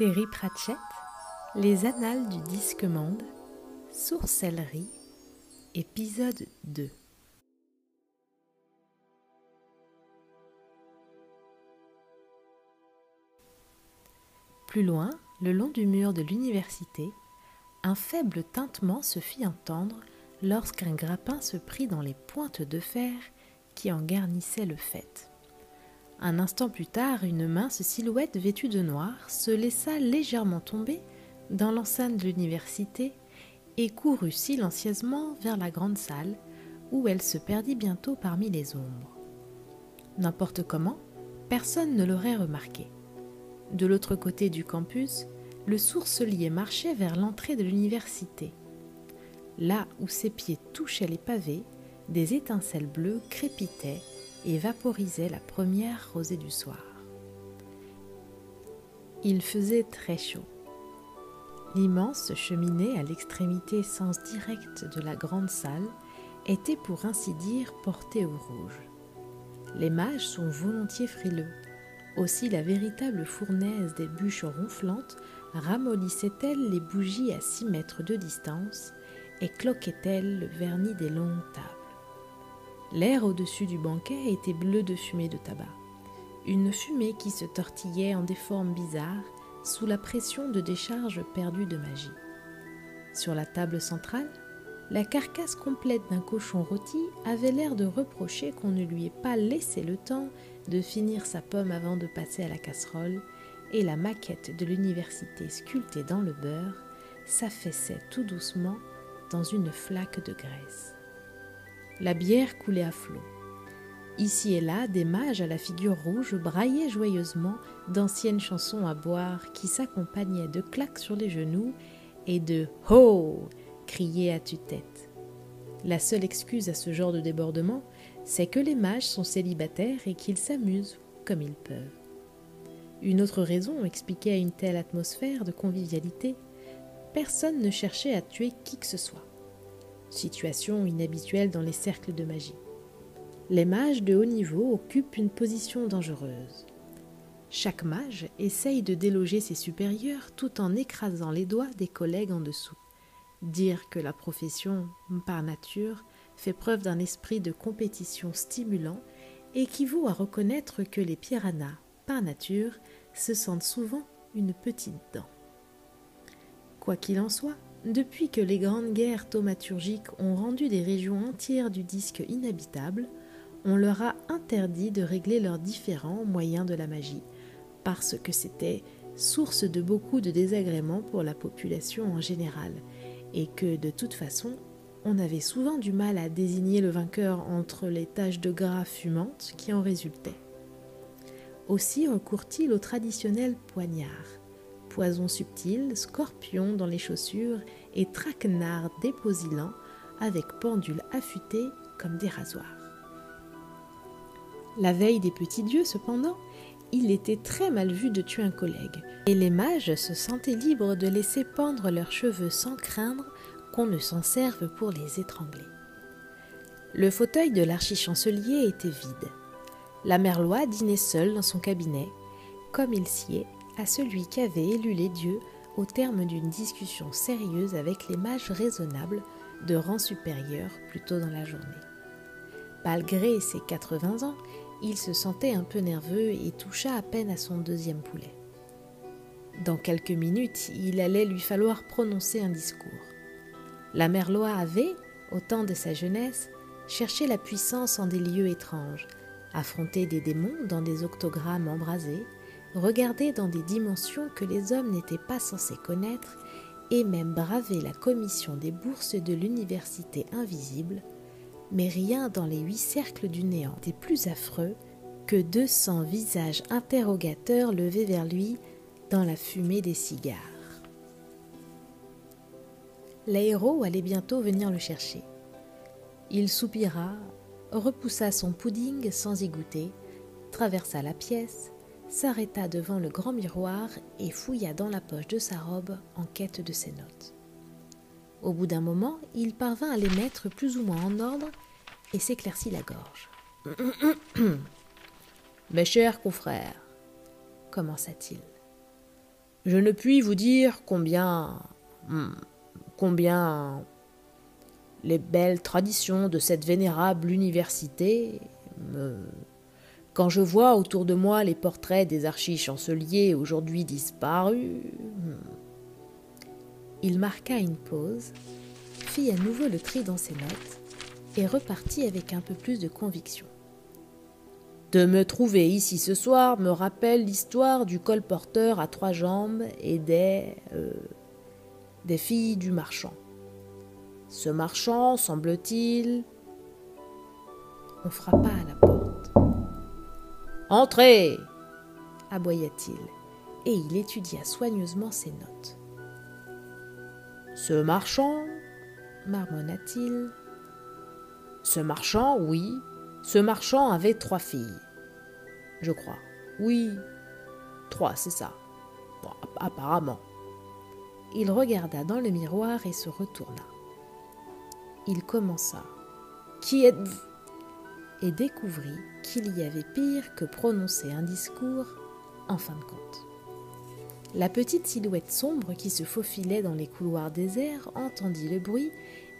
Terry Pratchett, Les Annales du Disque Monde, Sourcellerie, épisode 2. Plus loin, le long du mur de l'université, un faible tintement se fit entendre lorsqu'un grappin se prit dans les pointes de fer qui en garnissaient le faîte. Un instant plus tard, une mince silhouette vêtue de noir se laissa légèrement tomber dans l'enceinte de l'université et courut silencieusement vers la grande salle où elle se perdit bientôt parmi les ombres. N'importe comment, personne ne l'aurait remarqué. De l'autre côté du campus, le sourcelier marchait vers l'entrée de l'université. Là où ses pieds touchaient les pavés, des étincelles bleues crépitaient et vaporisait la première rosée du soir. Il faisait très chaud. L'immense cheminée à l'extrémité sens direct de la grande salle était pour ainsi dire portée au rouge. Les mages sont volontiers frileux. Aussi la véritable fournaise des bûches ronflantes ramollissait-elle les bougies à six mètres de distance et cloquait-elle le vernis des longues tables. L'air au-dessus du banquet était bleu de fumée de tabac, une fumée qui se tortillait en des formes bizarres sous la pression de décharges perdues de magie. Sur la table centrale, la carcasse complète d'un cochon rôti avait l'air de reprocher qu'on ne lui ait pas laissé le temps de finir sa pomme avant de passer à la casserole, et la maquette de l'université sculptée dans le beurre s'affaissait tout doucement dans une flaque de graisse. La bière coulait à flot. Ici et là, des mages à la figure rouge braillaient joyeusement d'anciennes chansons à boire qui s'accompagnaient de claques sur les genoux et de Ho criés à tue-tête. La seule excuse à ce genre de débordement, c'est que les mages sont célibataires et qu'ils s'amusent comme ils peuvent. Une autre raison expliquait une telle atmosphère de convivialité. Personne ne cherchait à tuer qui que ce soit situation inhabituelle dans les cercles de magie. Les mages de haut niveau occupent une position dangereuse. Chaque mage essaye de déloger ses supérieurs tout en écrasant les doigts des collègues en dessous. Dire que la profession, par nature, fait preuve d'un esprit de compétition stimulant équivaut à reconnaître que les piranhas, par nature, se sentent souvent une petite dent. Quoi qu'il en soit, depuis que les grandes guerres thaumaturgiques ont rendu des régions entières du disque inhabitables, on leur a interdit de régler leurs différends au moyen de la magie, parce que c'était source de beaucoup de désagréments pour la population en général, et que de toute façon, on avait souvent du mal à désigner le vainqueur entre les taches de gras fumantes qui en résultaient. Aussi recourt-il au traditionnel poignard, poison subtil, scorpion dans les chaussures et traquenard déposilant avec pendule affûtée comme des rasoirs. La veille des petits dieux, cependant, il était très mal vu de tuer un collègue, et les mages se sentaient libres de laisser pendre leurs cheveux sans craindre qu'on ne s'en serve pour les étrangler. Le fauteuil de l'archichancelier était vide. La merlois dînait seule dans son cabinet, comme il sied à celui qu'avait élu les dieux au terme d'une discussion sérieuse avec les mages raisonnables de rang supérieur plus tôt dans la journée. Malgré ses 80 ans, il se sentait un peu nerveux et toucha à peine à son deuxième poulet. Dans quelques minutes, il allait lui falloir prononcer un discours. La Merlois avait, au temps de sa jeunesse, cherché la puissance en des lieux étranges, affronté des démons dans des octogrammes embrasés, regarder dans des dimensions que les hommes n'étaient pas censés connaître et même braver la commission des bourses de l'université invisible, mais rien dans les huit cercles du néant n'était plus affreux que deux cents visages interrogateurs levés vers lui dans la fumée des cigares. L'aéro allait bientôt venir le chercher. Il soupira, repoussa son pudding sans y goûter, traversa la pièce, s'arrêta devant le grand miroir et fouilla dans la poche de sa robe en quête de ses notes. Au bout d'un moment, il parvint à les mettre plus ou moins en ordre et s'éclaircit la gorge. Mes chers confrères, commença-t-il, Je ne puis vous dire combien. Hmm, combien les belles traditions de cette vénérable université me. Quand je vois autour de moi les portraits des archichanceliers aujourd'hui disparus. Hmm. Il marqua une pause, fit à nouveau le tri dans ses notes et repartit avec un peu plus de conviction. De me trouver ici ce soir me rappelle l'histoire du colporteur à trois jambes et des. Euh, des filles du marchand. Ce marchand, semble-t-il. On frappa à la porte. Entrez aboya-t-il, et il étudia soigneusement ses notes. Ce marchand marmonna-t-il. Ce marchand, oui, ce marchand avait trois filles. Je crois. Oui, trois, c'est ça. apparemment. Il regarda dans le miroir et se retourna. Il commença. Qui êtes-vous? Et découvrit qu'il y avait pire que prononcer un discours en fin de compte. La petite silhouette sombre qui se faufilait dans les couloirs déserts entendit le bruit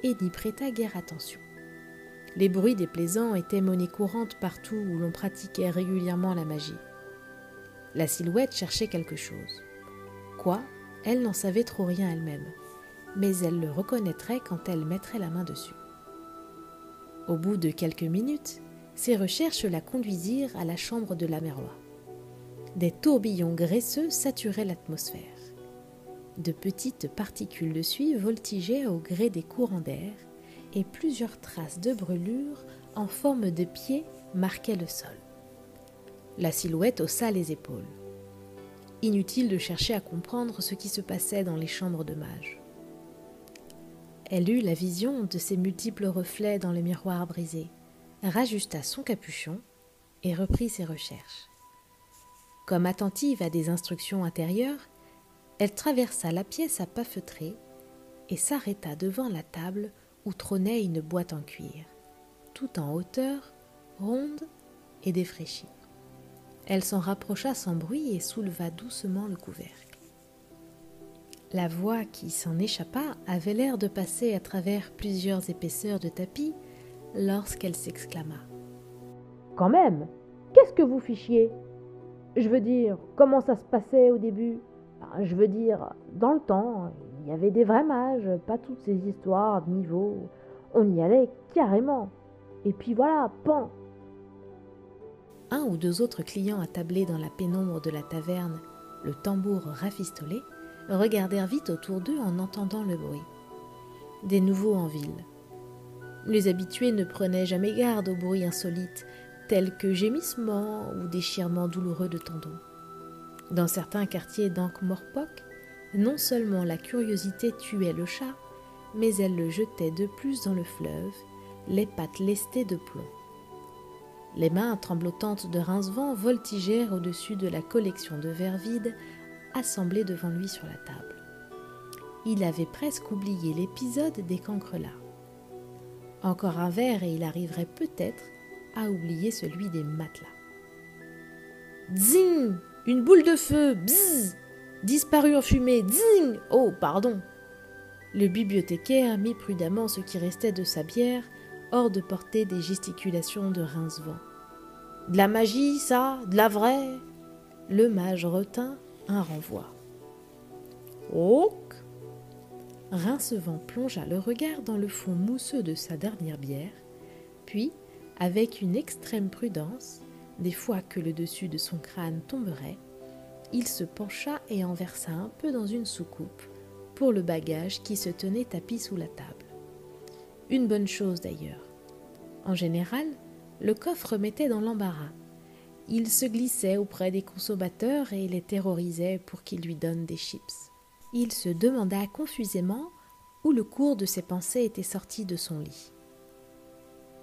et n'y prêta guère attention. Les bruits déplaisants étaient monnaie courante partout où l'on pratiquait régulièrement la magie. La silhouette cherchait quelque chose. Quoi? Elle n'en savait trop rien elle-même, mais elle le reconnaîtrait quand elle mettrait la main dessus. Au bout de quelques minutes, ses recherches la conduisirent à la chambre de la Merlois. Des tourbillons graisseux saturaient l'atmosphère. De petites particules de suie voltigeaient au gré des courants d'air et plusieurs traces de brûlures en forme de pieds marquaient le sol. La silhouette haussa les épaules. Inutile de chercher à comprendre ce qui se passait dans les chambres de mages. Elle eut la vision de ces multiples reflets dans le miroir brisé, rajusta son capuchon et reprit ses recherches. Comme attentive à des instructions intérieures, elle traversa la pièce à pas feutrés et s'arrêta devant la table où trônait une boîte en cuir, tout en hauteur, ronde et défraîchie. Elle s'en rapprocha sans bruit et souleva doucement le couvercle. La voix qui s'en échappa avait l'air de passer à travers plusieurs épaisseurs de tapis lorsqu'elle s'exclama. Quand même, qu'est-ce que vous fichiez? Je veux dire, comment ça se passait au début? Je veux dire, dans le temps, il y avait des vrais mages, pas toutes ces histoires de niveau. On y allait carrément. Et puis voilà, pan Un ou deux autres clients attablés dans la pénombre de la taverne, le tambour rafistolé, regardèrent vite autour d'eux en entendant le bruit. Des nouveaux en ville. Les habitués ne prenaient jamais garde aux bruits insolites, tels que gémissements ou déchirements douloureux de tendons. Dans certains quartiers d'Ankh-Morpok, non seulement la curiosité tuait le chat, mais elle le jetait de plus dans le fleuve, les pattes lestées de plomb. Les mains tremblotantes de Rincevent voltigèrent au-dessus de la collection de verres vides assemblés devant lui sur la table. Il avait presque oublié l'épisode des cancrelats. Encore un verre et il arriverait peut-être à oublier celui des matelas. Zing Une boule de feu Bzzz Disparu en fumée. Zing Oh, pardon. Le bibliothécaire mit prudemment ce qui restait de sa bière hors de portée des gesticulations de Rincevent. De la magie, ça? De la vraie? Le mage retint un renvoi. Oh Rincevent plongea le regard dans le fond mousseux de sa dernière bière, puis, avec une extrême prudence, des fois que le dessus de son crâne tomberait, il se pencha et en versa un peu dans une soucoupe pour le bagage qui se tenait tapis sous la table. Une bonne chose d'ailleurs. En général, le coffre mettait dans l'embarras. Il se glissait auprès des consommateurs et les terrorisait pour qu'ils lui donnent des chips. Il se demanda confusément où le cours de ses pensées était sorti de son lit.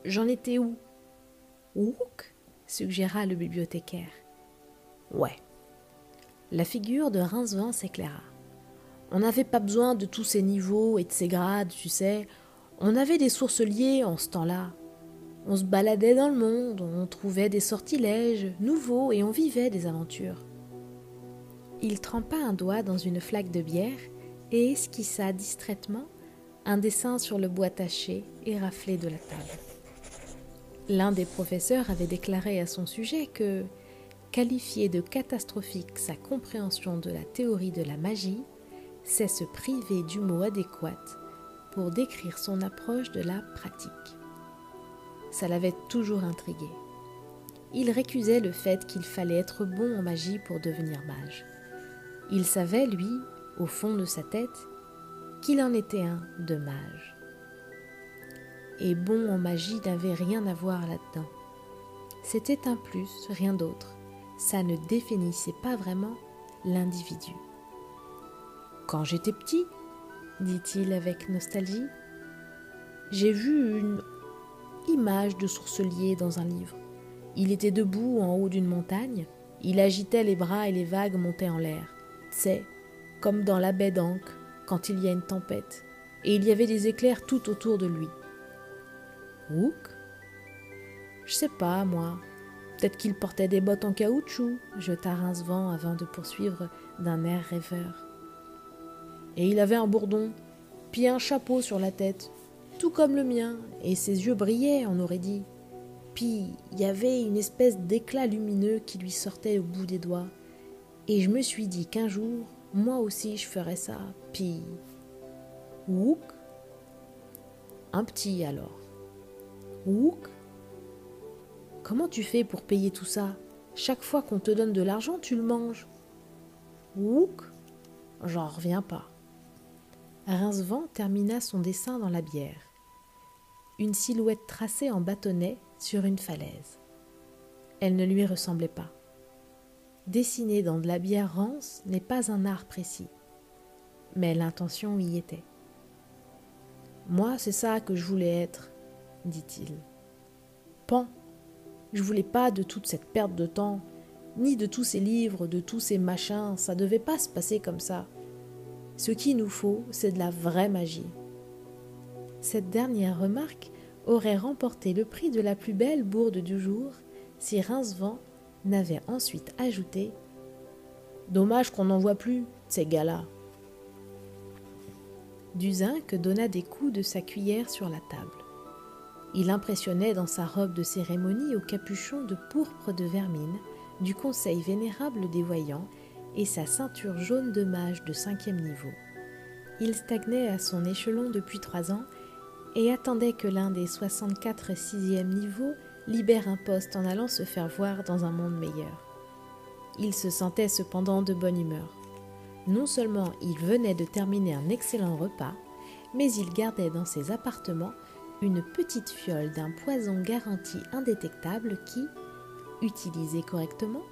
J'en étais où? Ouk suggéra le bibliothécaire. Ouais, la figure de Rincevent s'éclaira. On n'avait pas besoin de tous ces niveaux et de ces grades, tu sais. On avait des sources liées en ce temps-là. On se baladait dans le monde, on trouvait des sortilèges nouveaux et on vivait des aventures. Il trempa un doigt dans une flaque de bière et esquissa distraitement un dessin sur le bois taché et raflé de la table. L'un des professeurs avait déclaré à son sujet que qualifier de catastrophique sa compréhension de la théorie de la magie, c'est se priver du mot adéquat pour décrire son approche de la pratique. Ça l'avait toujours intrigué. Il récusait le fait qu'il fallait être bon en magie pour devenir mage. Il savait, lui, au fond de sa tête, qu'il en était un de mage. Et bon en magie n'avait rien à voir là-dedans. C'était un plus, rien d'autre. Ça ne définissait pas vraiment l'individu. Quand j'étais petit, dit-il avec nostalgie, j'ai vu une image de sourcelier dans un livre. Il était debout en haut d'une montagne, il agitait les bras et les vagues montaient en l'air. C'est comme dans la baie d'Ancre quand il y a une tempête, et il y avait des éclairs tout autour de lui. Hook Je sais pas, moi. Peut-être qu'il portait des bottes en caoutchouc, jeta Rincevent avant de poursuivre d'un air rêveur. Et il avait un bourdon, puis un chapeau sur la tête, tout comme le mien, et ses yeux brillaient, on aurait dit. Puis il y avait une espèce d'éclat lumineux qui lui sortait au bout des doigts. Et je me suis dit qu'un jour, moi aussi je ferais ça. Puis. Wouk Un petit alors. Wouk Comment tu fais pour payer tout ça? Chaque fois qu'on te donne de l'argent, tu le manges. Wouk J'en reviens pas. Rincevent termina son dessin dans la bière. Une silhouette tracée en bâtonnet sur une falaise. Elle ne lui ressemblait pas. Dessiner dans de la bière rance n'est pas un art précis, mais l'intention y était. Moi, c'est ça que je voulais être, dit-il. Pan, je voulais pas de toute cette perte de temps, ni de tous ces livres, de tous ces machins, ça devait pas se passer comme ça. Ce qu'il nous faut, c'est de la vraie magie. Cette dernière remarque aurait remporté le prix de la plus belle bourde du jour si Rincevent n'avait ensuite ajouté Dommage qu'on n'en voit plus, ces gars-là. Duzinc donna des coups de sa cuillère sur la table. Il impressionnait dans sa robe de cérémonie au capuchon de pourpre de vermine du Conseil vénérable des voyants et sa ceinture jaune de mage de cinquième niveau. Il stagnait à son échelon depuis trois ans et attendait que l'un des 64 sixième niveaux libère un poste en allant se faire voir dans un monde meilleur. Il se sentait cependant de bonne humeur. Non seulement il venait de terminer un excellent repas, mais il gardait dans ses appartements une petite fiole d'un poison garanti indétectable qui, utilisé correctement,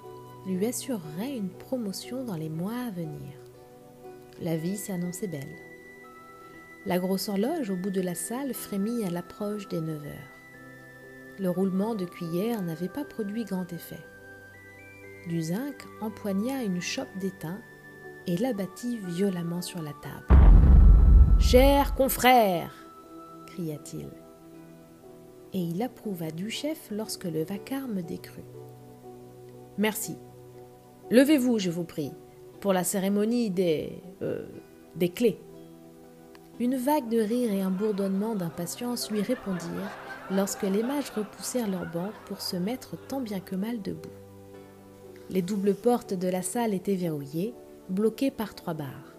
lui assurerait une promotion dans les mois à venir. La vie s'annonçait belle. La grosse horloge au bout de la salle frémit à l'approche des neuf heures. Le roulement de cuillère n'avait pas produit grand effet. Du zinc empoigna une chope d'étain et l'abattit violemment sur la table. Cher confrère cria-t-il. Et il approuva du chef lorsque le vacarme décrut. Merci. Levez-vous, je vous prie, pour la cérémonie des. Euh, des clés. Une vague de rire et un bourdonnement d'impatience lui répondirent lorsque les mages repoussèrent leurs bancs pour se mettre tant bien que mal debout. Les doubles portes de la salle étaient verrouillées, bloquées par trois barres.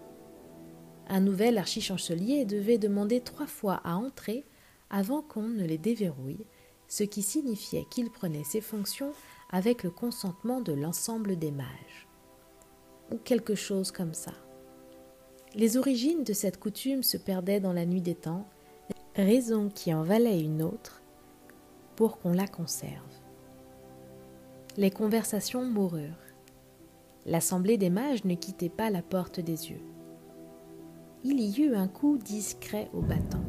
Un nouvel archichancelier devait demander trois fois à entrer avant qu'on ne les déverrouille, ce qui signifiait qu'il prenait ses fonctions avec le consentement de l'ensemble des mages. Ou quelque chose comme ça. Les origines de cette coutume se perdaient dans la nuit des temps, raison qui en valait une autre pour qu'on la conserve. Les conversations moururent. L'assemblée des mages ne quittait pas la porte des yeux. Il y eut un coup discret au battant.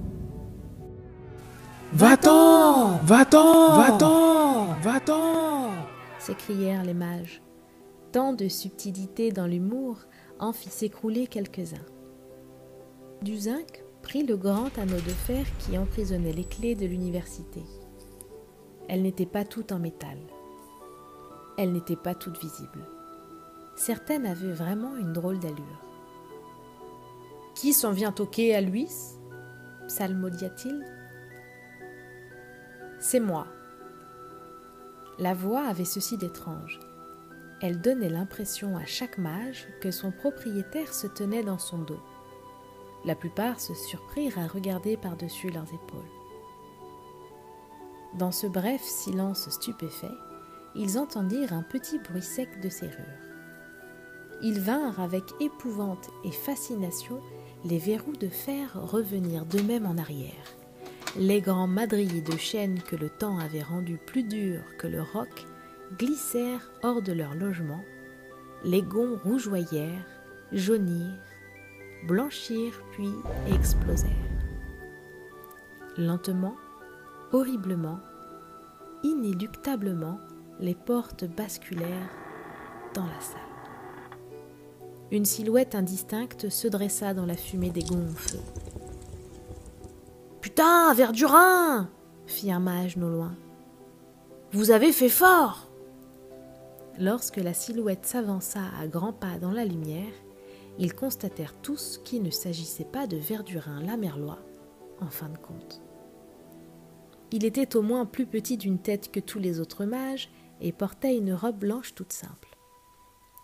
Va-t'en Va-t'en Va-t'en Va-t'en s'écrièrent les mages. Tant de subtilité dans l'humour en fit s'écrouler quelques-uns. Du zinc le grand anneau de fer qui emprisonnait les clés de l'université. Elle n'était pas toute en métal. Elle n'était pas toute visible. Certaines avaient vraiment une drôle d'allure. Qui s'en vient toquer à Louis? psalmodia-t-il. C'est moi. La voix avait ceci d'étrange. Elle donnait l'impression à chaque mage que son propriétaire se tenait dans son dos. La plupart se surprirent à regarder par-dessus leurs épaules. Dans ce bref silence stupéfait, ils entendirent un petit bruit sec de serrure. Ils vinrent avec épouvante et fascination les verrous de fer revenir d'eux-mêmes en arrière. Les grands madriers de chêne que le temps avait rendus plus durs que le roc glissèrent hors de leur logement. Les gonds rougeoyèrent, jaunirent, blanchirent puis explosèrent. Lentement, horriblement, inéluctablement, les portes basculèrent dans la salle. Une silhouette indistincte se dressa dans la fumée des gonfles. Putain, Verdurin fit un mage non loin. Vous avez fait fort Lorsque la silhouette s'avança à grands pas dans la lumière, ils constatèrent tous qu'il ne s'agissait pas de Verdurin Lamerlois, en fin de compte. Il était au moins plus petit d'une tête que tous les autres mages et portait une robe blanche toute simple.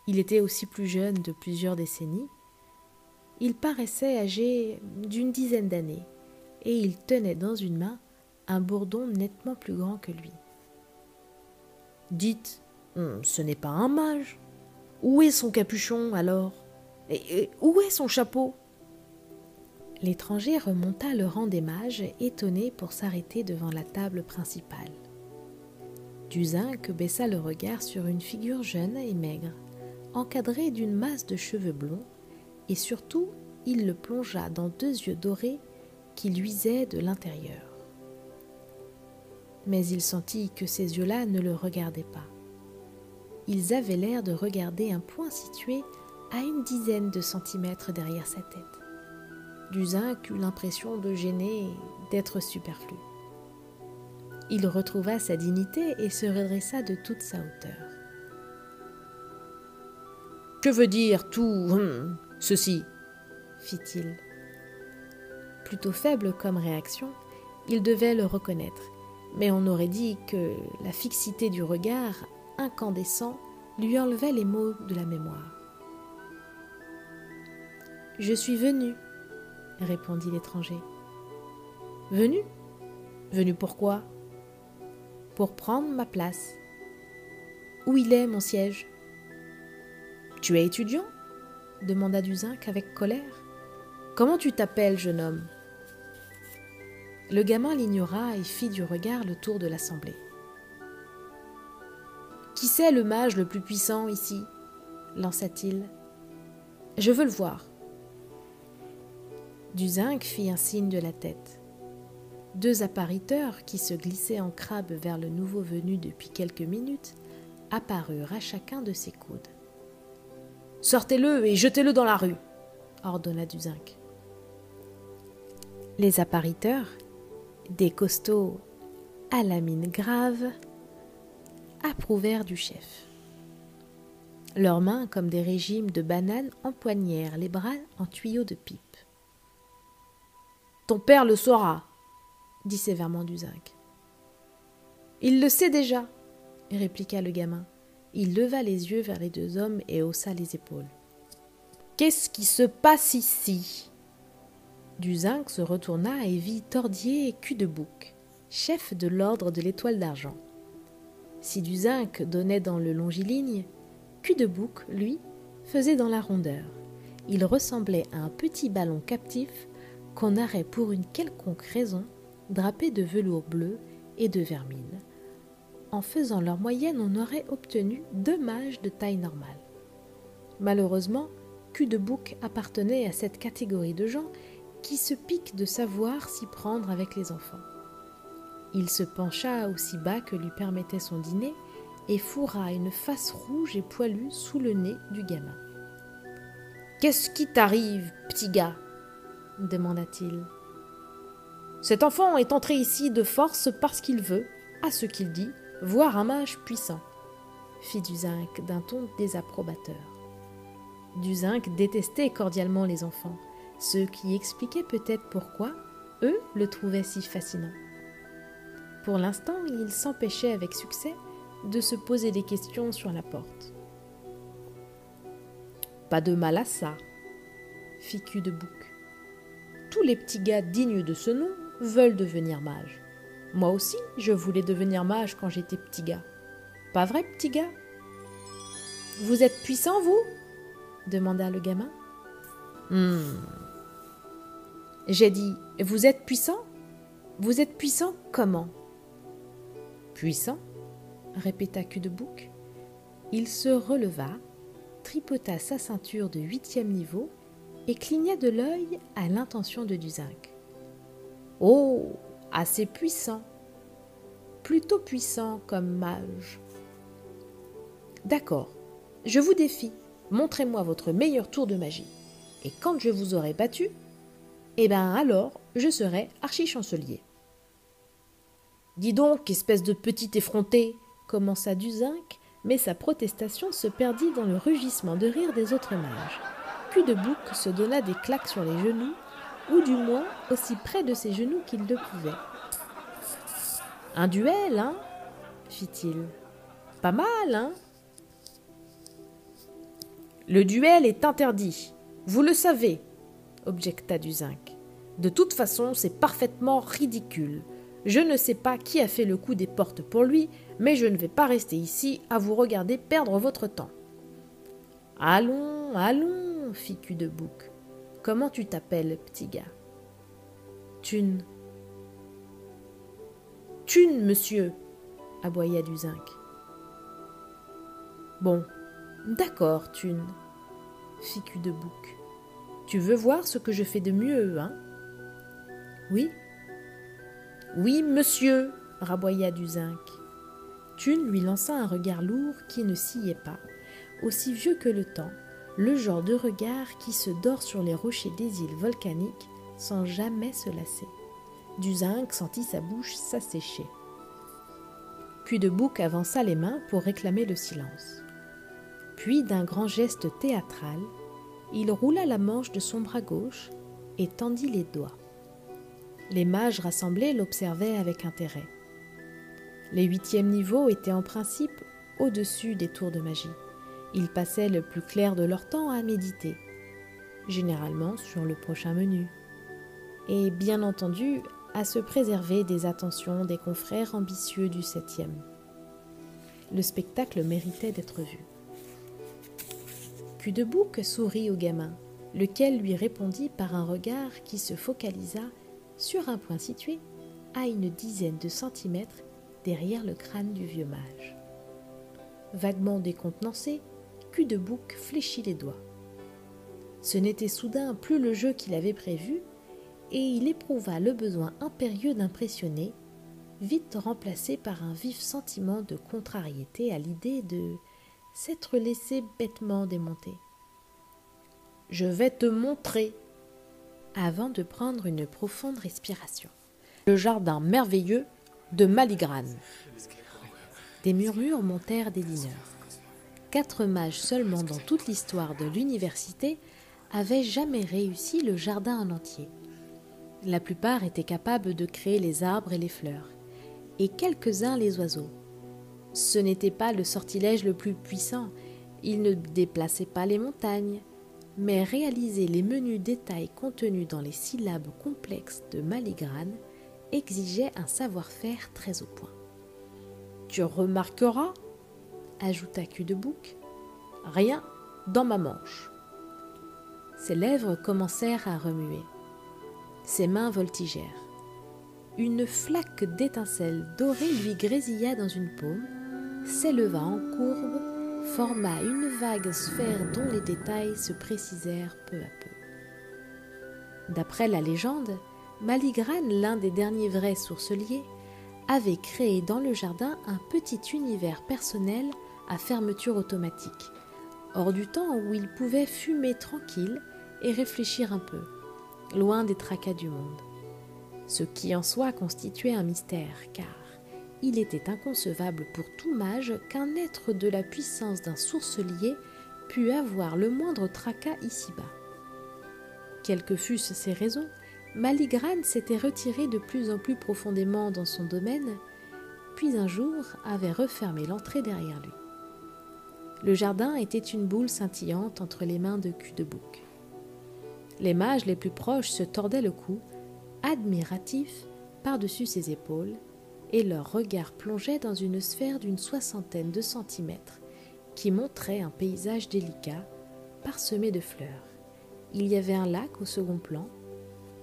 Il était aussi plus jeune de plusieurs décennies. Il paraissait âgé d'une dizaine d'années, et il tenait dans une main un bourdon nettement plus grand que lui. Dites, ce n'est pas un mage? Où est son capuchon alors? Où est son chapeau? L'étranger remonta le rang des mages, étonné pour s'arrêter devant la table principale. Duzinc baissa le regard sur une figure jeune et maigre, encadrée d'une masse de cheveux blonds, et surtout il le plongea dans deux yeux dorés qui luisaient de l'intérieur. Mais il sentit que ces yeux-là ne le regardaient pas. Ils avaient l'air de regarder un point situé à une dizaine de centimètres derrière sa tête. Duzinc eut l'impression de gêner et d'être superflu. Il retrouva sa dignité et se redressa de toute sa hauteur. Que veut dire tout hum, ceci? fit-il. Plutôt faible comme réaction, il devait le reconnaître, mais on aurait dit que la fixité du regard, incandescent, lui enlevait les mots de la mémoire. Je suis venu, répondit l'étranger. Venu? Venu pourquoi Pour prendre ma place. Où il est, mon siège? Tu es étudiant? demanda Duzinc avec colère. Comment tu t'appelles, jeune homme? Le gamin l'ignora et fit du regard le tour de l'assemblée. Qui c'est le mage le plus puissant ici? lança-t-il. Je veux le voir. Duzinc fit un signe de la tête. Deux appariteurs, qui se glissaient en crabe vers le nouveau venu depuis quelques minutes, apparurent à chacun de ses coudes. Sortez-le et jetez-le dans la rue, ordonna Duzinc. Les appariteurs, des costauds à la mine grave, approuvèrent du chef. Leurs mains, comme des régimes de bananes, empoignèrent les bras en tuyaux de pipe. Ton père le saura, dit sévèrement Duzinc. Il le sait déjà, répliqua le gamin. Il leva les yeux vers les deux hommes et haussa les épaules. Qu'est-ce qui se passe ici? Duzinc se retourna et vit Tordier et Cul de Bouc, chef de l'ordre de l'étoile d'argent. Si Duzinc donnait dans le longiligne, Cul de Bouc, lui, faisait dans la rondeur. Il ressemblait à un petit ballon captif qu'on aurait pour une quelconque raison drapé de velours bleu et de vermine en faisant leur moyenne, on aurait obtenu deux mages de taille normale. Malheureusement, Cul de Bouc appartenait à cette catégorie de gens qui se piquent de savoir s'y prendre avec les enfants. Il se pencha aussi bas que lui permettait son dîner et fourra une face rouge et poilue sous le nez du gamin. Qu'est-ce qui t'arrive, petit gars? Demanda-t-il. Cet enfant est entré ici de force parce qu'il veut, à ce qu'il dit, voir un mage puissant, fit Duzinc d'un ton désapprobateur. Duzinc détestait cordialement les enfants, ce qui expliquait peut-être pourquoi eux le trouvaient si fascinant. Pour l'instant, il s'empêchait avec succès de se poser des questions sur la porte. Pas de mal à ça, fit de. Tous les petits gars dignes de ce nom veulent devenir mages. Moi aussi, je voulais devenir mage quand j'étais petit gars. Pas vrai, petit gars? Vous êtes puissant, vous? demanda le gamin. Hmm. J'ai dit Vous êtes puissant? Vous êtes puissant comment? Puissant répéta Cul de Bouc. Il se releva, tripota sa ceinture de huitième niveau et cligna de l'œil à l'intention de Duzinc. Oh Assez puissant Plutôt puissant comme mage. D'accord, je vous défie. Montrez-moi votre meilleur tour de magie. Et quand je vous aurai battu, eh ben alors je serai archi-chancelier. Dis donc, espèce de petit effronté, commença Duzinc, mais sa protestation se perdit dans le rugissement de rire des autres mages. De Bouc se donna des claques sur les genoux, ou du moins aussi près de ses genoux qu'il le pouvait. Un duel, hein fit-il. Pas mal, hein Le duel est interdit. Vous le savez, objecta Duzinc. De toute façon, c'est parfaitement ridicule. Je ne sais pas qui a fait le coup des portes pour lui, mais je ne vais pas rester ici à vous regarder perdre votre temps. Allons, allons, Cul de Bouc. Comment tu t'appelles, petit gars? Thune. Thune, monsieur, aboya Duzinc. Bon, d'accord, Thune, fit de Bouc. Tu veux voir ce que je fais de mieux, hein? Oui, oui, monsieur, raboya Duzinc. Thune lui lança un regard lourd qui ne sciait pas, aussi vieux que le temps, le genre de regard qui se dort sur les rochers des îles volcaniques sans jamais se lasser. Duzinc sentit sa bouche s'assécher. Puis de Bouc avança les mains pour réclamer le silence. Puis, d'un grand geste théâtral, il roula la manche de son bras gauche et tendit les doigts. Les mages rassemblés l'observaient avec intérêt. Les huitièmes niveaux étaient en principe au-dessus des tours de magie. Ils passaient le plus clair de leur temps à méditer, généralement sur le prochain menu, et bien entendu à se préserver des attentions des confrères ambitieux du septième. Le spectacle méritait d'être vu. Cul de bouc sourit au gamin, lequel lui répondit par un regard qui se focalisa sur un point situé à une dizaine de centimètres derrière le crâne du vieux mage. Vaguement décontenancé, de bouc fléchit les doigts. Ce n'était soudain plus le jeu qu'il avait prévu, et il éprouva le besoin impérieux d'impressionner, vite remplacé par un vif sentiment de contrariété à l'idée de s'être laissé bêtement démonter. Je vais te montrer, avant de prendre une profonde respiration. Le jardin merveilleux de Maligrane. Des murmures montèrent des dîneurs. Quatre mages seulement dans toute l'histoire de l'université avaient jamais réussi le jardin en entier. La plupart étaient capables de créer les arbres et les fleurs, et quelques-uns les oiseaux. Ce n'était pas le sortilège le plus puissant, ils ne déplaçaient pas les montagnes, mais réaliser les menus détails contenus dans les syllabes complexes de Maligrane exigeait un savoir-faire très au point. Tu remarqueras, ajouta Cul de Bouc, rien dans ma manche. Ses lèvres commencèrent à remuer. Ses mains voltigèrent. Une flaque d'étincelles dorées lui grésilla dans une paume, s'éleva en courbe forma une vague sphère dont les détails se précisèrent peu à peu. D'après la légende, Maligrane, l'un des derniers vrais sourceliers, avait créé dans le jardin un petit univers personnel à fermeture automatique, hors du temps où il pouvait fumer tranquille et réfléchir un peu, loin des tracas du monde. Ce qui en soi constituait un mystère, car il était inconcevable pour tout mage qu'un être de la puissance d'un sourcelier pu avoir le moindre tracas ici-bas. Quelles que fussent ses raisons, Maligrane s'était retiré de plus en plus profondément dans son domaine, puis un jour avait refermé l'entrée derrière lui. Le jardin était une boule scintillante entre les mains de cul de bouc. Les mages les plus proches se tordaient le cou, admiratifs par-dessus ses épaules, et leur regard plongeait dans une sphère d'une soixantaine de centimètres qui montrait un paysage délicat, parsemé de fleurs. Il y avait un lac au second plan,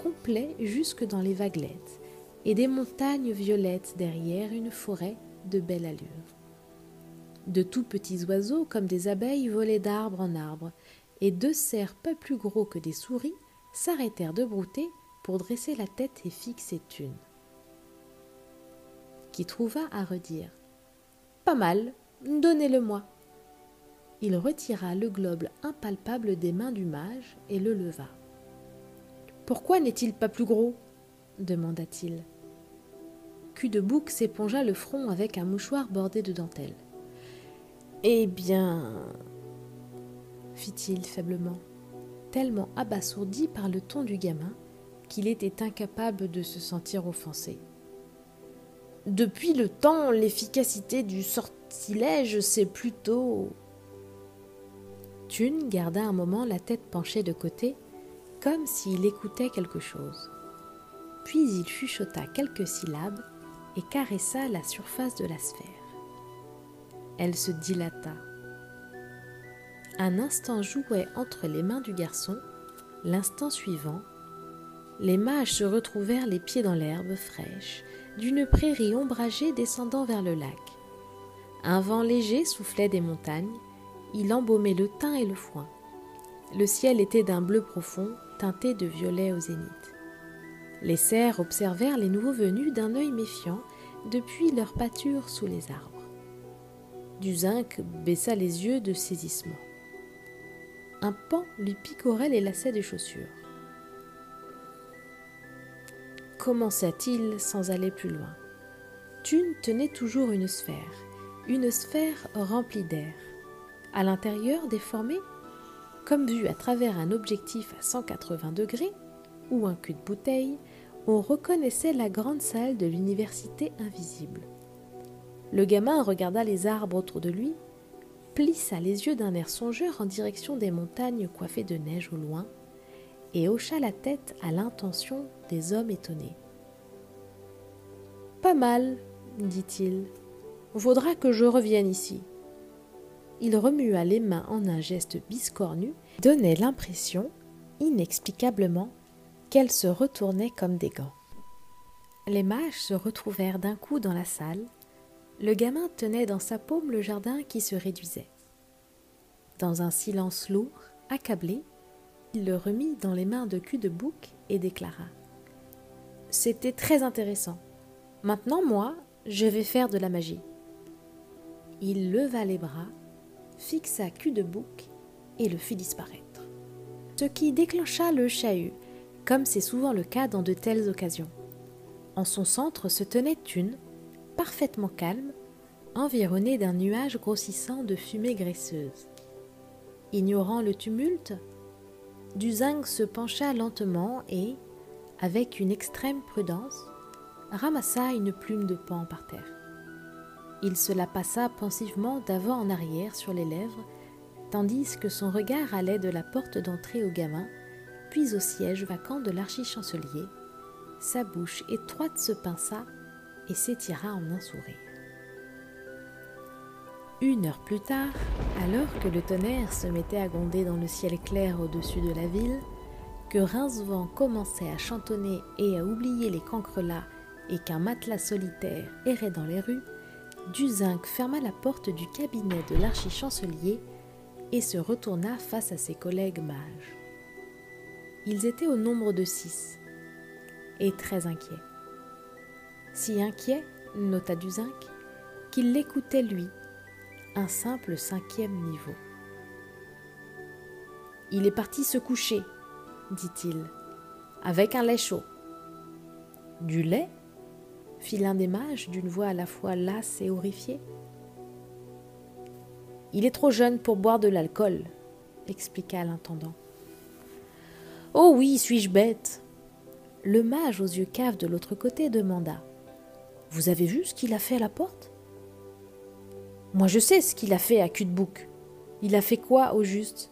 complet jusque dans les vaguelettes, et des montagnes violettes derrière une forêt de belle allure. De tout petits oiseaux comme des abeilles volaient d'arbre en arbre, et deux cerfs pas plus gros que des souris s'arrêtèrent de brouter pour dresser la tête et fixer Thune qui trouva à redire. Pas mal, donnez-le-moi. Il retira le globe impalpable des mains du mage et le leva. Pourquoi n'est-il pas plus gros? demanda-t-il. Cul de bouc s'épongea le front avec un mouchoir bordé de dentelle. Eh bien, fit-il faiblement, tellement abasourdi par le ton du gamin qu'il était incapable de se sentir offensé. Depuis le temps, l'efficacité du sortilège, c'est plutôt. Thune garda un moment la tête penchée de côté, comme s'il écoutait quelque chose. Puis il chuchota quelques syllabes et caressa la surface de la sphère. Elle se dilata. Un instant jouait entre les mains du garçon, l'instant suivant, les mages se retrouvèrent les pieds dans l'herbe fraîche, d'une prairie ombragée descendant vers le lac. Un vent léger soufflait des montagnes, il embaumait le thym et le foin. Le ciel était d'un bleu profond, teinté de violet au zénith. Les cerfs observèrent les nouveaux venus d'un œil méfiant depuis leur pâture sous les arbres. Du zinc baissa les yeux de saisissement. Un pan lui picorait les lacets de chaussures commença-t-il sans aller plus loin. Thune tenait toujours une sphère, une sphère remplie d'air. À l'intérieur déformé, comme vu à travers un objectif à 180 degrés ou un cul de bouteille, on reconnaissait la grande salle de l'université invisible. Le gamin regarda les arbres autour de lui, plissa les yeux d'un air songeur en direction des montagnes coiffées de neige au loin, et hocha la tête à l'intention des hommes étonnés. Pas mal, dit-il. Faudra que je revienne ici. Il remua les mains en un geste biscornu, donnait l'impression, inexplicablement, qu'elles se retournaient comme des gants. Les mages se retrouvèrent d'un coup dans la salle. Le gamin tenait dans sa paume le jardin qui se réduisait. Dans un silence lourd, accablé, il le remit dans les mains de cul de bouc et déclara C'était très intéressant. Maintenant, moi, je vais faire de la magie. Il leva les bras, fixa cul de bouc et le fit disparaître. Ce qui déclencha le chahut, comme c'est souvent le cas dans de telles occasions. En son centre se tenait une, parfaitement calme, environnée d'un nuage grossissant de fumée graisseuse. Ignorant le tumulte, Duzing se pencha lentement et, avec une extrême prudence, ramassa une plume de pan par terre. Il se la passa pensivement d'avant en arrière sur les lèvres, tandis que son regard allait de la porte d'entrée au gamin, puis au siège vacant de l'archichancelier. Sa bouche étroite se pinça et s'étira en un sourire. Une heure plus tard, alors que le tonnerre se mettait à gronder dans le ciel clair au-dessus de la ville, que Rincevent commençait à chantonner et à oublier les cancrelats et qu'un matelas solitaire errait dans les rues, Duzinc ferma la porte du cabinet de l'archichancelier et se retourna face à ses collègues mages. Ils étaient au nombre de six et très inquiets. Si inquiets, nota Duzinc, qu'il l'écoutait lui un simple cinquième niveau. Il est parti se coucher, dit-il, avec un lait chaud. Du lait? fit l'un des mages d'une voix à la fois lasse et horrifiée. Il est trop jeune pour boire de l'alcool, expliqua l'intendant. Oh oui, suis-je bête? Le mage aux yeux caves de l'autre côté demanda. Vous avez vu ce qu'il a fait à la porte? Moi je sais ce qu'il a fait à Cutebook. Il a fait quoi au juste?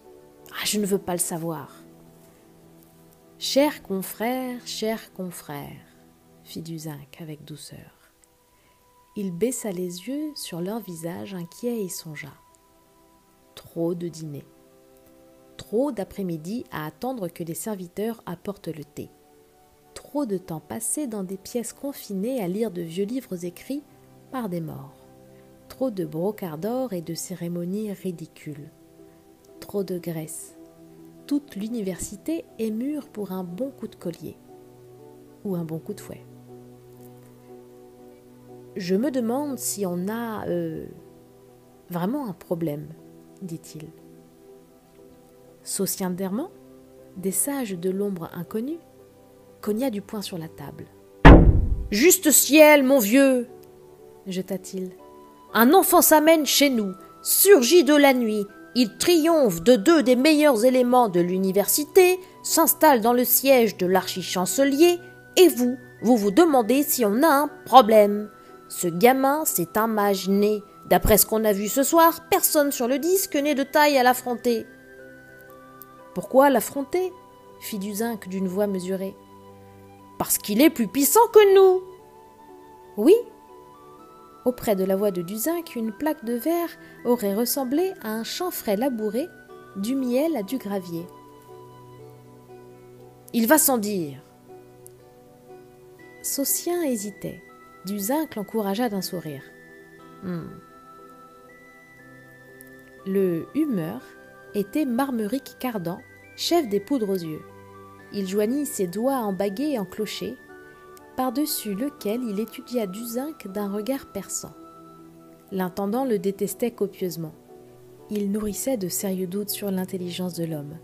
Ah, je ne veux pas le savoir. Cher confrère, cher confrère, fit Duzinc avec douceur. Il baissa les yeux sur leur visage inquiet et songea. Trop de dîner. Trop d'après-midi à attendre que les serviteurs apportent le thé. Trop de temps passé dans des pièces confinées à lire de vieux livres écrits par des morts. Trop de brocarts d'or et de cérémonies ridicules. Trop de graisse. Toute l'université est mûre pour un bon coup de collier. Ou un bon coup de fouet. Je me demande si on a euh, vraiment un problème, dit-il. Saucienderment, des sages de l'ombre inconnue, cogna du poing sur la table. Juste ciel, mon vieux jeta-t-il. Un enfant s'amène chez nous, surgit de la nuit, il triomphe de deux des meilleurs éléments de l'université, s'installe dans le siège de l'archichancelier, et vous, vous vous demandez si on a un problème. Ce gamin, c'est un mage né. D'après ce qu'on a vu ce soir, personne sur le disque n'est de taille à l'affronter. Pourquoi l'affronter? fit Duzinc d'une voix mesurée. Parce qu'il est plus puissant que nous. Oui. Auprès de la voix de Duzinc, une plaque de verre aurait ressemblé à un chanfray labouré, du miel à du gravier. Il va sans dire. Saucien hésitait. Duzinc l'encouragea d'un sourire. Hmm. Le humeur était Marmeric Cardan, chef des poudres aux yeux. Il joignit ses doigts en baguet et en clocher, par-dessus lequel il étudia Duzinc d'un regard perçant. L'intendant le détestait copieusement. Il nourrissait de sérieux doutes sur l'intelligence de l'homme.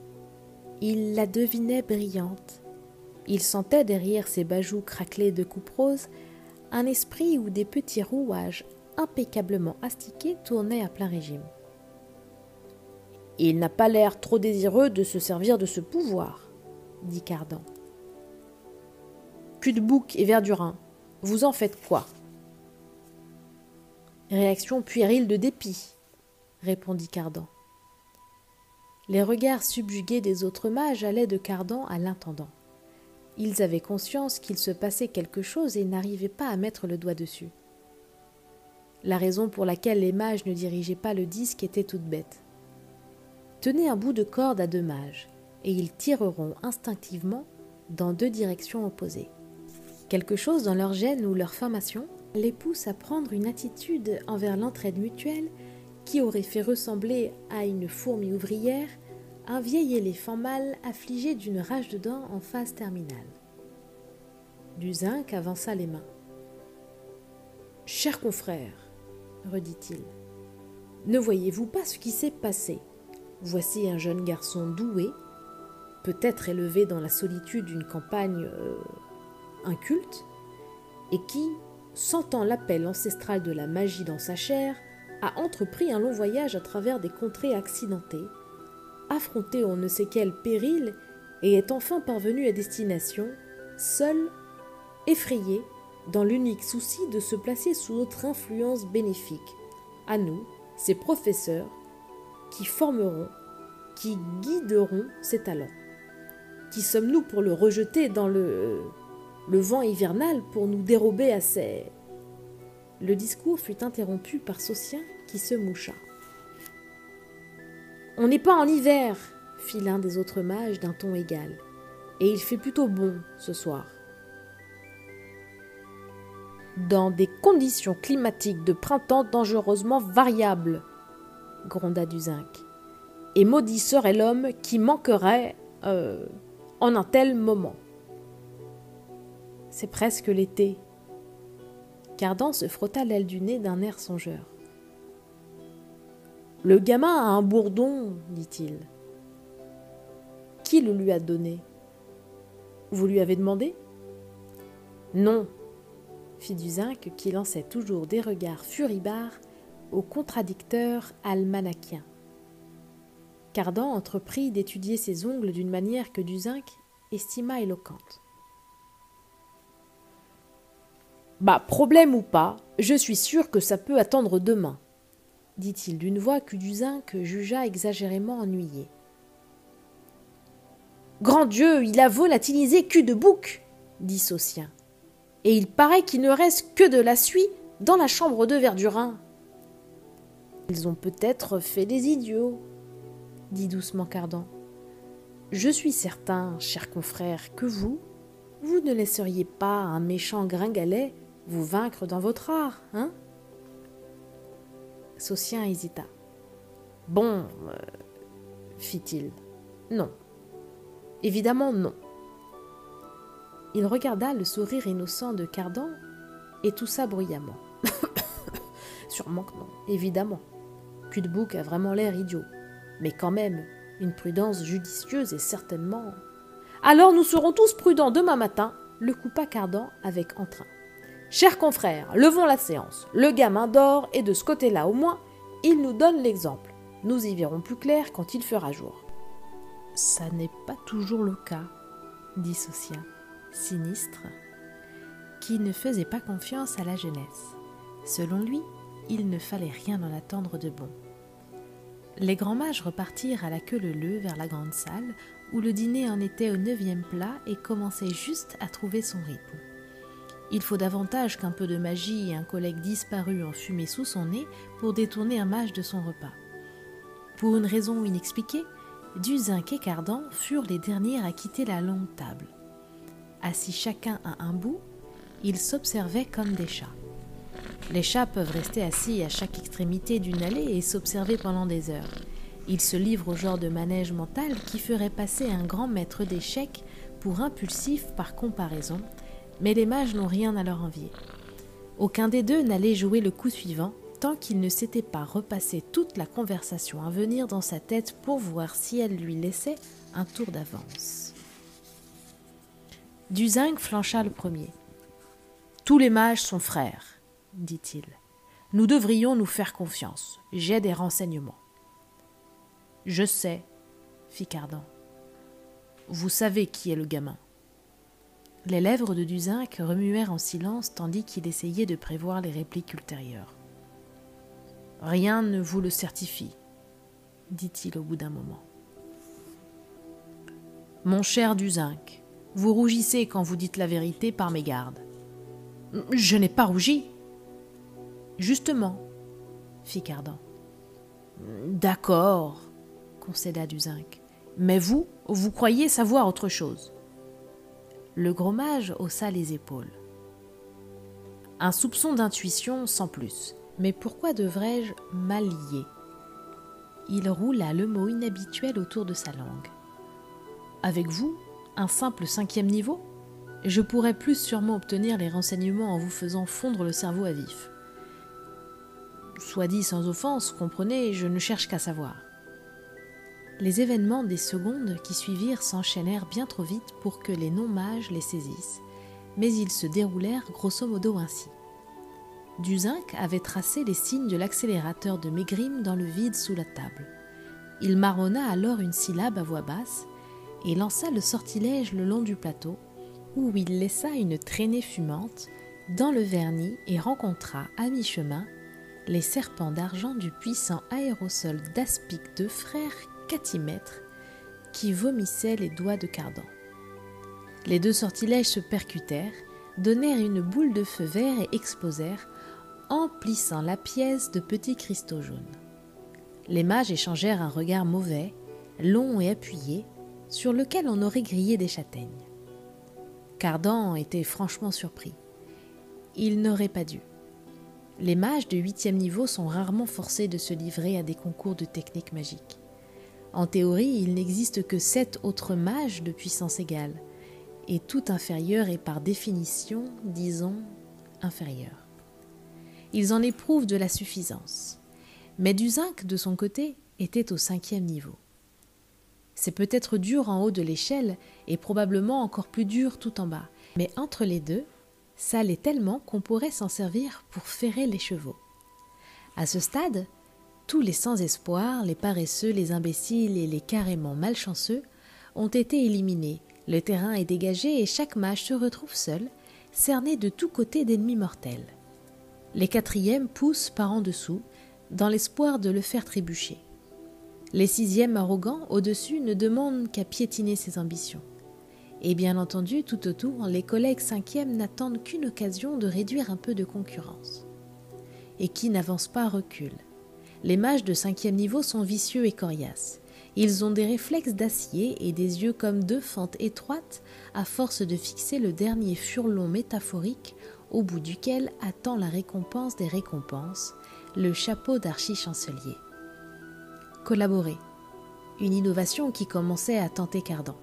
Il la devinait brillante. Il sentait derrière ses bajoux craquelés de coupe rose un esprit où des petits rouages impeccablement astiqués tournaient à plein régime. Il n'a pas l'air trop désireux de se servir de ce pouvoir, dit Cardan. Cul de bouc et Verdurin, vous en faites quoi? Réaction puérile de dépit, répondit Cardan. Les regards subjugués des autres mages allaient de Cardan à l'intendant. Ils avaient conscience qu'il se passait quelque chose et n'arrivaient pas à mettre le doigt dessus. La raison pour laquelle les mages ne dirigeaient pas le disque était toute bête. Tenez un bout de corde à deux mages, et ils tireront instinctivement dans deux directions opposées. Quelque chose dans leur gène ou leur formation les pousse à prendre une attitude envers l'entraide mutuelle qui aurait fait ressembler à une fourmi ouvrière un vieil éléphant mâle affligé d'une rage de dents en phase terminale. Du zinc avança les mains. Cher confrère, redit-il, ne voyez-vous pas ce qui s'est passé? Voici un jeune garçon doué, peut-être élevé dans la solitude d'une campagne euh, inculte, et qui, sentant l'appel ancestral de la magie dans sa chair, a entrepris un long voyage à travers des contrées accidentées, affronté on ne sait quel péril et est enfin parvenu à destination, seul, effrayé, dans l'unique souci de se placer sous notre influence bénéfique, à nous, ses professeurs, qui formeront, qui guideront ses talents. Qui sommes-nous pour le rejeter dans le, vent hivernal pour nous dérober à ses... Le discours fut interrompu par Saucien qui se moucha. On n'est pas en hiver, fit l'un des autres mages d'un ton égal, et il fait plutôt bon ce soir. Dans des conditions climatiques de printemps dangereusement variables, gronda Duzinc. Et maudit serait l'homme qui manquerait euh, en un tel moment. C'est presque l'été. Cardan se frotta l'aile du nez d'un air songeur. Le gamin a un bourdon, dit-il. Qui le lui a donné? Vous lui avez demandé? Non, fit Duzinc qui lançait toujours des regards furibards au contradicteur almanachien. Cardan entreprit d'étudier ses ongles d'une manière que Duzinc estima éloquente. Bah, problème ou pas, je suis sûr que ça peut attendre demain, dit-il d'une voix que Duzinc jugea exagérément ennuyée. Grand Dieu, il a volatilisé cul de bouc, dit Saucien. Et il paraît qu'il ne reste que de la suie dans la chambre de Verdurin. Ils ont peut-être fait des idiots, dit doucement Cardan. Je suis certain, cher confrère, que vous, vous ne laisseriez pas un méchant gringalet vous vaincre dans votre art, hein? Saucien hésita. Bon, euh, fit-il, non. Évidemment non. Il regarda le sourire innocent de Cardan et toussa bruyamment. Sûrement que non, évidemment. Cul-de-bouc a vraiment l'air idiot. Mais quand même, une prudence judicieuse est certainement. Alors nous serons tous prudents demain matin, le coupa Cardan avec entrain. Chers confrères, levons la séance. Le gamin dort et de ce côté-là au moins, il nous donne l'exemple. Nous y verrons plus clair quand il fera jour. Ça n'est pas toujours le cas, dit Socia, sinistre, qui ne faisait pas confiance à la jeunesse. Selon lui, il ne fallait rien en attendre de bon. Les grands mages repartirent à la queue leu vers la grande salle, où le dîner en était au neuvième plat et commençait juste à trouver son rythme. Il faut davantage qu'un peu de magie et un collègue disparu en fumée sous son nez pour détourner un mage de son repas. Pour une raison inexpliquée, Duzinc et Cardan furent les derniers à quitter la longue table. Assis chacun à un bout, ils s'observaient comme des chats. Les chats peuvent rester assis à chaque extrémité d'une allée et s'observer pendant des heures. Ils se livrent au genre de manège mental qui ferait passer un grand maître d'échecs pour impulsif par comparaison, mais les mages n'ont rien à leur envier. Aucun des deux n'allait jouer le coup suivant tant qu'il ne s'était pas repassé toute la conversation à venir dans sa tête pour voir si elle lui laissait un tour d'avance. Duzinc flancha le premier. Tous les mages sont frères dit-il. Nous devrions nous faire confiance. J'ai des renseignements. Je sais, fit Cardan. Vous savez qui est le gamin. Les lèvres de Duzinc remuèrent en silence tandis qu'il essayait de prévoir les répliques ultérieures. Rien ne vous le certifie, dit-il au bout d'un moment. Mon cher Duzinc, vous rougissez quand vous dites la vérité par mégarde. Je n'ai pas rougi, Justement, fit Cardan. D'accord, concéda Duzinc. Mais vous, vous croyez savoir autre chose. Le gros mage haussa les épaules. Un soupçon d'intuition sans plus. Mais pourquoi devrais-je m'allier? Il roula le mot inhabituel autour de sa langue. Avec vous, un simple cinquième niveau? Je pourrais plus sûrement obtenir les renseignements en vous faisant fondre le cerveau à vif. Soit dit sans offense, comprenez, je ne cherche qu'à savoir. Les événements des secondes qui suivirent s'enchaînèrent bien trop vite pour que les non-mages les saisissent, mais ils se déroulèrent grosso modo ainsi. Duzinc avait tracé les signes de l'accélérateur de Mégrim dans le vide sous la table. Il marmonna alors une syllabe à voix basse et lança le sortilège le long du plateau, où il laissa une traînée fumante dans le vernis et rencontra à mi-chemin les serpents d'argent du puissant aérosol d'aspic de frère Catimètre qui vomissait les doigts de Cardan. Les deux sortilèges se percutèrent, donnèrent une boule de feu vert et explosèrent, emplissant la pièce de petits cristaux jaunes. Les mages échangèrent un regard mauvais, long et appuyé, sur lequel on aurait grillé des châtaignes. Cardan était franchement surpris. Il n'aurait pas dû. Les mages de huitième niveau sont rarement forcés de se livrer à des concours de techniques magiques. En théorie, il n'existe que sept autres mages de puissance égale, et tout inférieur est par définition, disons, inférieur. Ils en éprouvent de la suffisance. Mais Duzinc, de son côté, était au cinquième niveau. C'est peut-être dur en haut de l'échelle et probablement encore plus dur tout en bas, mais entre les deux, ça l'est tellement qu'on pourrait s'en servir pour ferrer les chevaux. À ce stade, tous les sans-espoir, les paresseux, les imbéciles et les carrément malchanceux ont été éliminés, le terrain est dégagé et chaque mage se retrouve seul, cerné de tous côtés d'ennemis mortels. Les quatrièmes poussent par en dessous, dans l'espoir de le faire trébucher. Les sixièmes arrogants au-dessus ne demandent qu'à piétiner ses ambitions. Et bien entendu, tout autour, les collègues cinquièmes n'attendent qu'une occasion de réduire un peu de concurrence. Et qui n'avance pas recule. Les mages de cinquième niveau sont vicieux et coriaces. Ils ont des réflexes d'acier et des yeux comme deux fentes étroites à force de fixer le dernier furlon métaphorique au bout duquel attend la récompense des récompenses, le chapeau d'archi-chancelier. Collaborer. Une innovation qui commençait à tenter Cardan.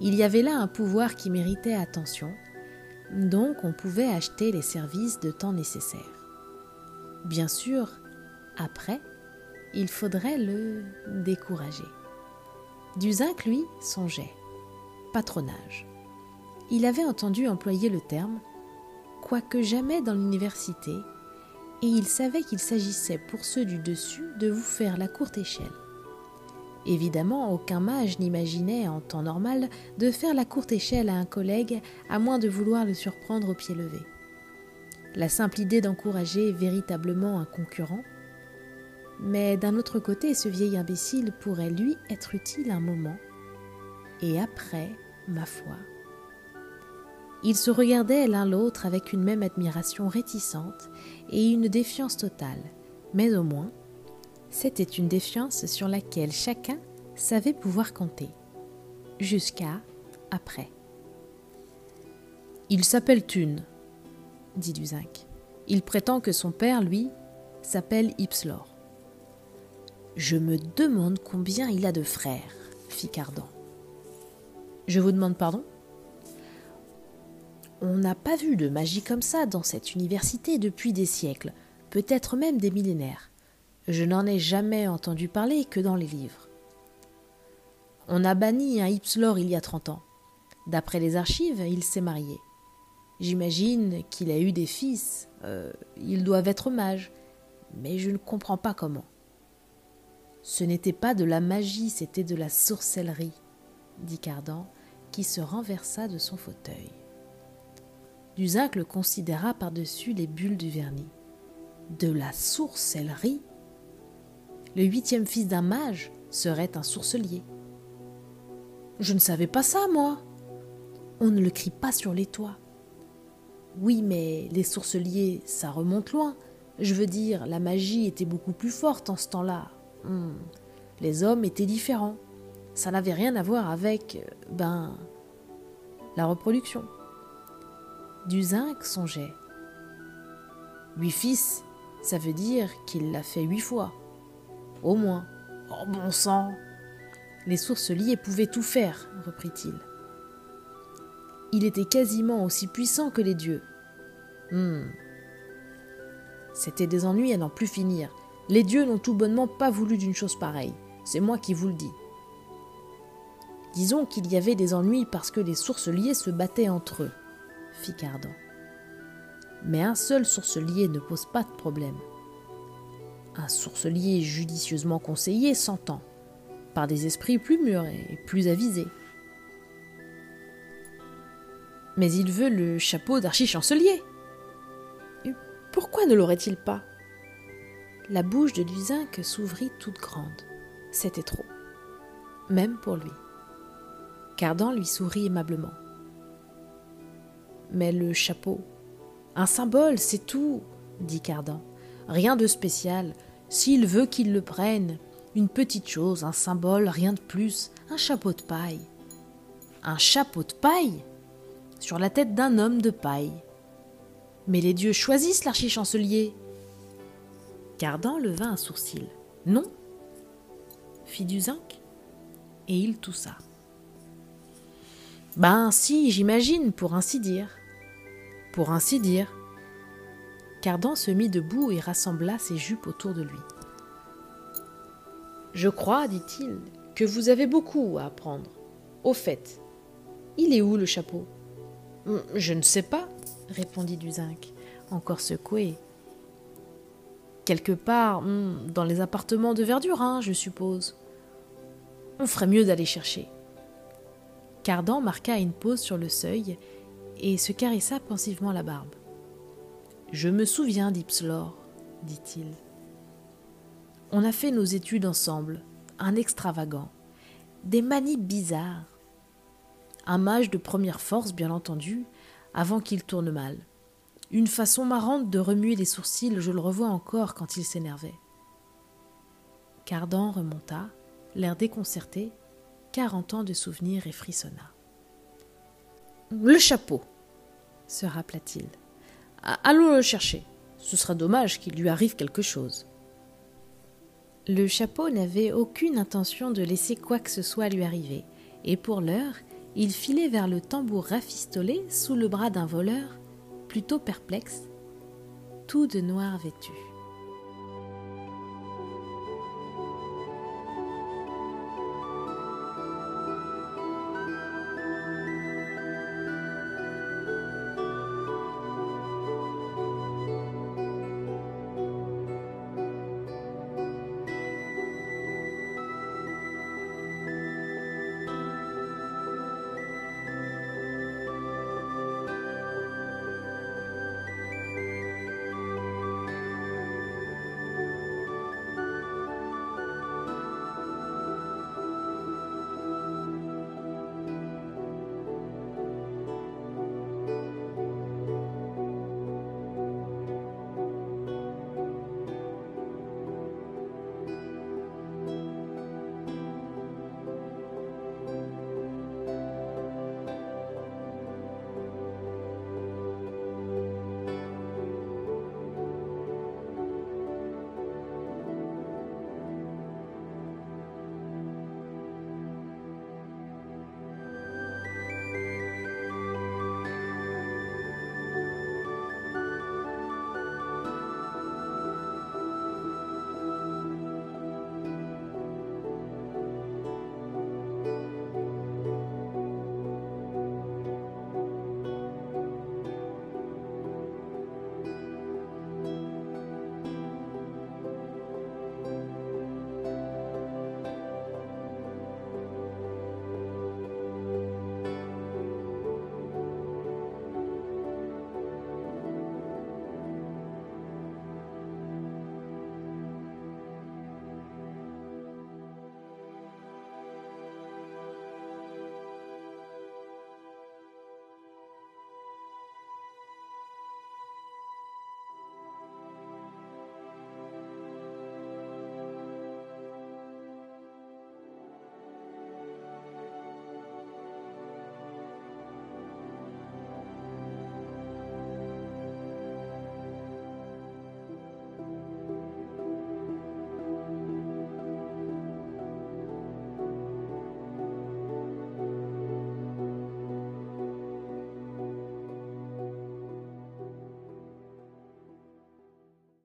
Il y avait là un pouvoir qui méritait attention, donc on pouvait acheter les services de temps nécessaires. Bien sûr, après, il faudrait le décourager. Duzinc, lui, songeait. Patronage. Il avait entendu employer le terme, quoique jamais dans l'université, et il savait qu'il s'agissait pour ceux du dessus de vous faire la courte échelle. Évidemment, aucun mage n'imaginait en temps normal de faire la courte échelle à un collègue à moins de vouloir le surprendre au pied levé. La simple idée d'encourager véritablement un concurrent mais d'un autre côté, ce vieil imbécile pourrait lui être utile un moment. Et après, ma foi. Ils se regardaient l'un l'autre avec une même admiration réticente et une défiance totale, mais au moins, c'était une défiance sur laquelle chacun savait pouvoir compter. Jusqu'à après. Il s'appelle Thune, dit Duzinc. Il prétend que son père, lui, s'appelle Ipslor. Je me demande combien il a de frères, fit Cardan. Je vous demande pardon? On n'a pas vu de magie comme ça dans cette université depuis des siècles, peut-être même des millénaires. Je n'en ai jamais entendu parler que dans les livres. On a banni un Ipslor il y a trente ans. D'après les archives, il s'est marié. J'imagine qu'il a eu des fils. Euh, ils doivent être mages. Mais je ne comprends pas comment. Ce n'était pas de la magie, c'était de la sorcellerie, dit Cardan, qui se renversa de son fauteuil. Duzinc le considéra par-dessus les bulles du vernis. De la sorcellerie? Le huitième fils d'un mage serait un sourcelier. Je ne savais pas ça, moi. On ne le crie pas sur les toits. Oui, mais les sourceliers, ça remonte loin. Je veux dire, la magie était beaucoup plus forte en ce temps-là. Hmm. Les hommes étaient différents. Ça n'avait rien à voir avec, ben, la reproduction. Du zinc songeait. Huit fils, ça veut dire qu'il l'a fait huit fois. Au moins. Oh bon sang Les sourceliers pouvaient tout faire, reprit-il. Il était quasiment aussi puissant que les dieux. Hmm. C'était des ennuis à n'en plus finir. Les dieux n'ont tout bonnement pas voulu d'une chose pareille. C'est moi qui vous le dis. Disons qu'il y avait des ennuis parce que les sourceliers se battaient entre eux, fit Cardan. Mais un seul sourcelier ne pose pas de problème. Un sourcelier judicieusement conseillé s'entend, par des esprits plus mûrs et plus avisés. Mais il veut le chapeau d'archichancelier. Pourquoi ne l'aurait-il pas? La bouche de Duzinc s'ouvrit toute grande. C'était trop. Même pour lui. Cardan lui sourit aimablement. Mais le chapeau. Un symbole, c'est tout, dit Cardan. Rien de spécial. S'il veut qu'il le prenne, une petite chose, un symbole, rien de plus, un chapeau de paille. Un chapeau de paille? Sur la tête d'un homme de paille. Mais les dieux choisissent l'archichancelier, Cardan leva un sourcil. Non fit du zinc, et il toussa. Ben si, j'imagine, pour ainsi dire. Pour ainsi dire. Cardan se mit debout et rassembla ses jupes autour de lui. Je crois, dit-il, que vous avez beaucoup à apprendre. Au fait, il est où le chapeau? Je ne sais pas, répondit Duzinc, encore secoué Quelque part hmm, dans les appartements de Verdurin, je suppose. On ferait mieux d'aller chercher. Cardan marqua une pause sur le seuil et se caressa pensivement la barbe. Je me souviens d'Ipslore, dit-il. On a fait nos études ensemble, un extravagant, des manies bizarres. Un mage de première force, bien entendu, avant qu'il tourne mal. Une façon marrante de remuer les sourcils, je le revois encore quand il s'énervait. Cardan remonta, l'air déconcerté, quarante ans de souvenirs et frissonna. Le chapeau, se rappela-t-il. Allons le chercher. Ce sera dommage qu'il lui arrive quelque chose. Le chapeau n'avait aucune intention de laisser quoi que ce soit lui arriver, et pour l'heure, il filait vers le tambour rafistolé sous le bras d'un voleur, plutôt perplexe, tout de noir vêtu.